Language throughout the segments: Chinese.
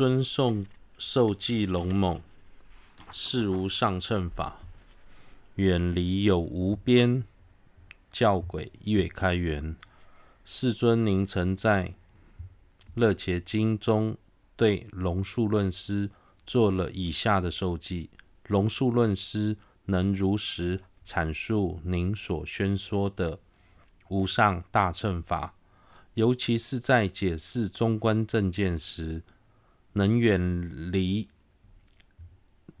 尊受受记龙猛，事无上乘法，远离有无边，教轨业开元。世尊，您曾在《勒伽经》中对龙树论师做了以下的受记，龙树论师能如实阐述您所宣说的无上大乘法，尤其是在解释中观正见时，能远离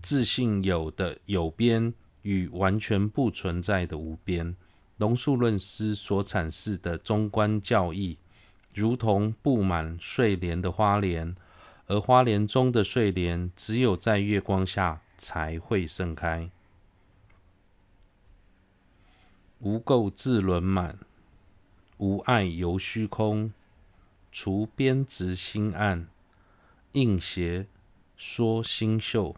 自性有的有边与完全不存在的无边。龙树论师所阐释的中观教义，如同布满睡莲的花莲，而花莲中的睡莲只有在月光下才会盛开。无垢自轮满，无碍游虚空，除边执心暗。应邪说心秀，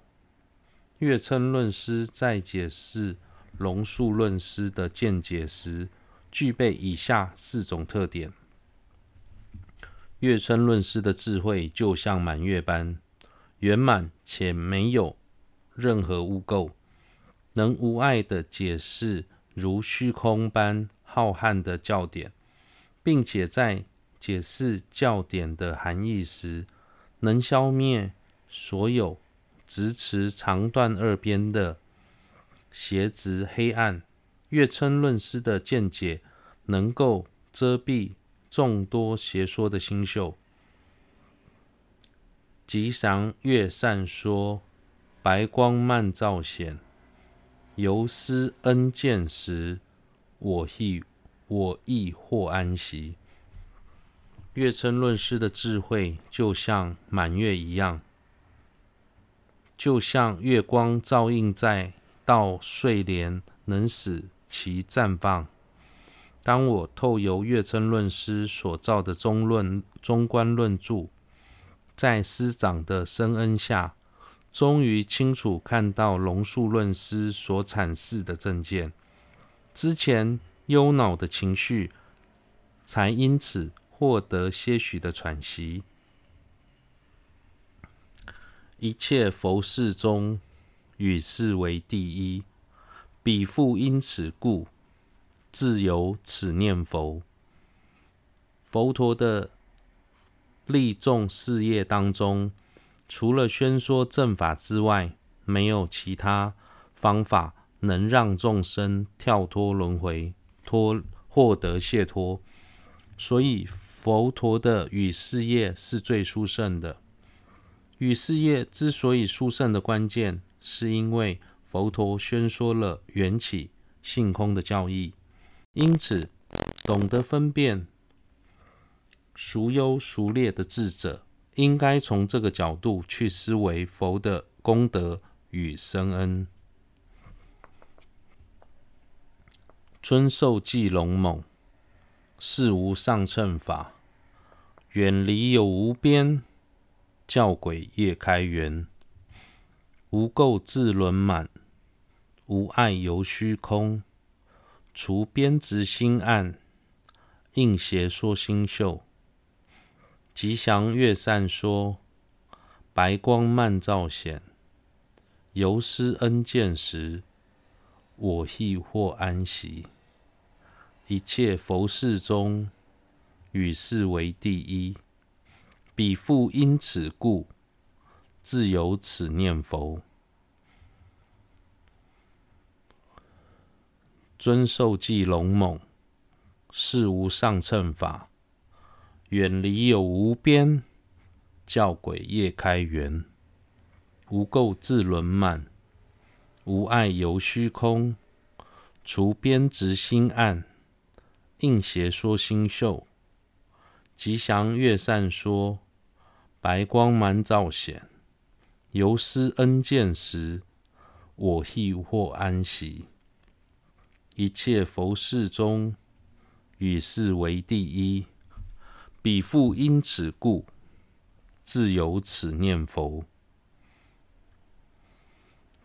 月称论师在解释龙树论师的见解时，具备以下四种特点：月称论师的智慧就像满月般圆满，且没有任何污垢，能无碍地解释如虚空般浩瀚的教典，并且在解释教典的含义时，能消灭所有直持长短二边的邪执黑暗，月称论师的见解能够遮蔽众多邪说的心秀。吉祥月善说，白光漫照显，游施恩见时，我亦我亦获安息。月称论师的智慧就像满月一样，就像月光照映在到睡莲，能使其绽放。当我透由月称论师所造的中论中观论著，在师长的深恩下，终于清楚看到龙树论师所阐释的正见，之前忧恼的情绪才因此。获得些许的喘息。一切佛事中，与世为第一。彼复因此故，自有此念佛。佛陀的利众事业当中，除了宣说正法之外，没有其他方法能让众生跳脱轮回，脱获得解脱。所以。佛陀的与事业是最殊胜的。与事业之所以殊胜的关键，是因为佛陀宣说了缘起性空的教义，因此懂得分辨孰优孰劣的智者，应该从这个角度去思维佛的功德与深恩。尊受记龙猛。事无上乘法，远离有无边，教轨业开缘。无垢自轮满，无碍由虚空。除边执心暗，应邪说心秀。吉祥月善说，白光漫照显。游施恩见时，我亦获安息。一切佛事中，与世为第一。彼复因此故，自有此念佛。尊受记龙猛，事无上乘法，远离有无边，教鬼业开缘。无垢自轮满，无碍游虚空。除边执心暗。应邪说星宿，吉祥月善说，白光满照显。游施恩见时，我亦获安息。一切佛事中，与世为第一。彼复因此故，自有此念佛。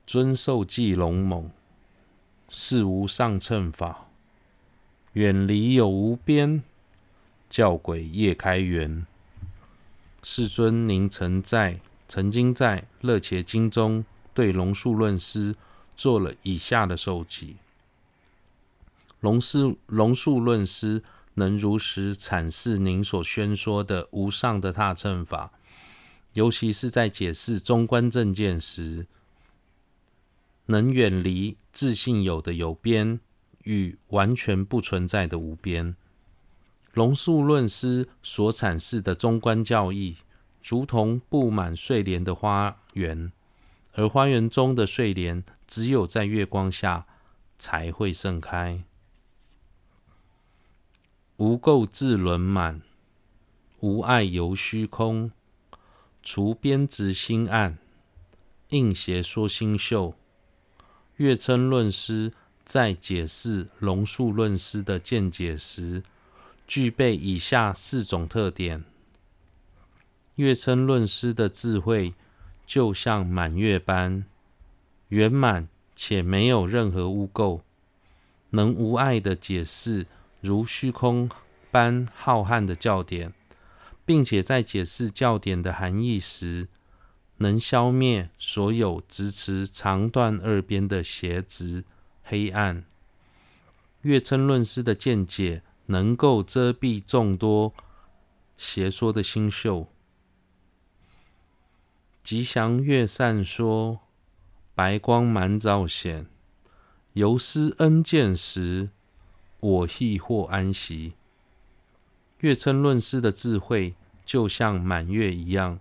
尊受记龙猛，事无上乘法。远离有无边，教轨业开缘。世尊，您曾在曾经在《勒伽经》中对龙树论师做了以下的授记：龙树龙树论师能如实阐释您所宣说的无上的大乘法，尤其是在解释中观正见时，能远离自信有的有边与完全不存在的无边。龙树论师所阐释的中观教义，如同布满睡莲的花园，而花园中的睡莲只有在月光下才会盛开。无垢自轮满，无碍游虚空，除边执心暗，应邪说心秀。月称论师在解释龙树论师的见解时，具备以下四种特点：月称论师的智慧就像满月般圆满，且没有任何污垢，能无碍地解释如虚空般浩瀚的教典，并且在解释教典的含义时，能消灭所有支持长段二边的邪执黑暗。月称论师的见解。能够遮蔽众多邪说的星宿。吉祥月散说，白光满照显，游师恩见时，我亦获安息。月称论师的智慧就像满月一样，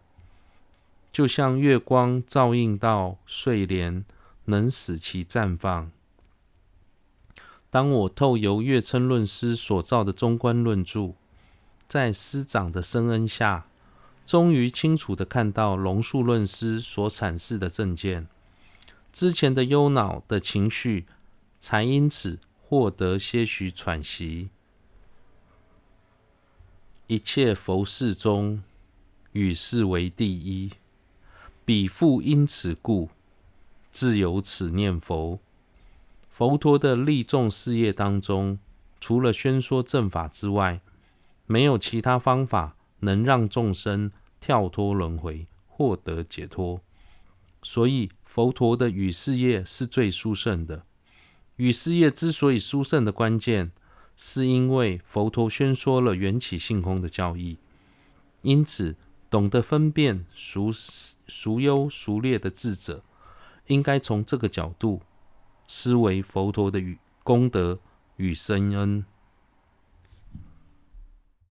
就像月光照映到睡莲，能使其绽放。当我透由月称论师所造的中观论著，在师长的深恩下，终于清楚地看到龙树论师所阐释的正见，之前的忧恼的情绪才因此获得些许喘息。一切佛事中，与世为第一，彼复因此故，自有此念佛。佛陀的利众事业当中，除了宣说正法之外，没有其他方法能让众生跳脱轮回，获得解脱。所以，佛陀的语事业是最殊胜的。语事业之所以殊胜的关键，是因为佛陀宣说了缘起性空的教义。因此，懂得分辨孰孰优孰劣的智者，应该从这个角度。思维佛陀的与功德与深恩。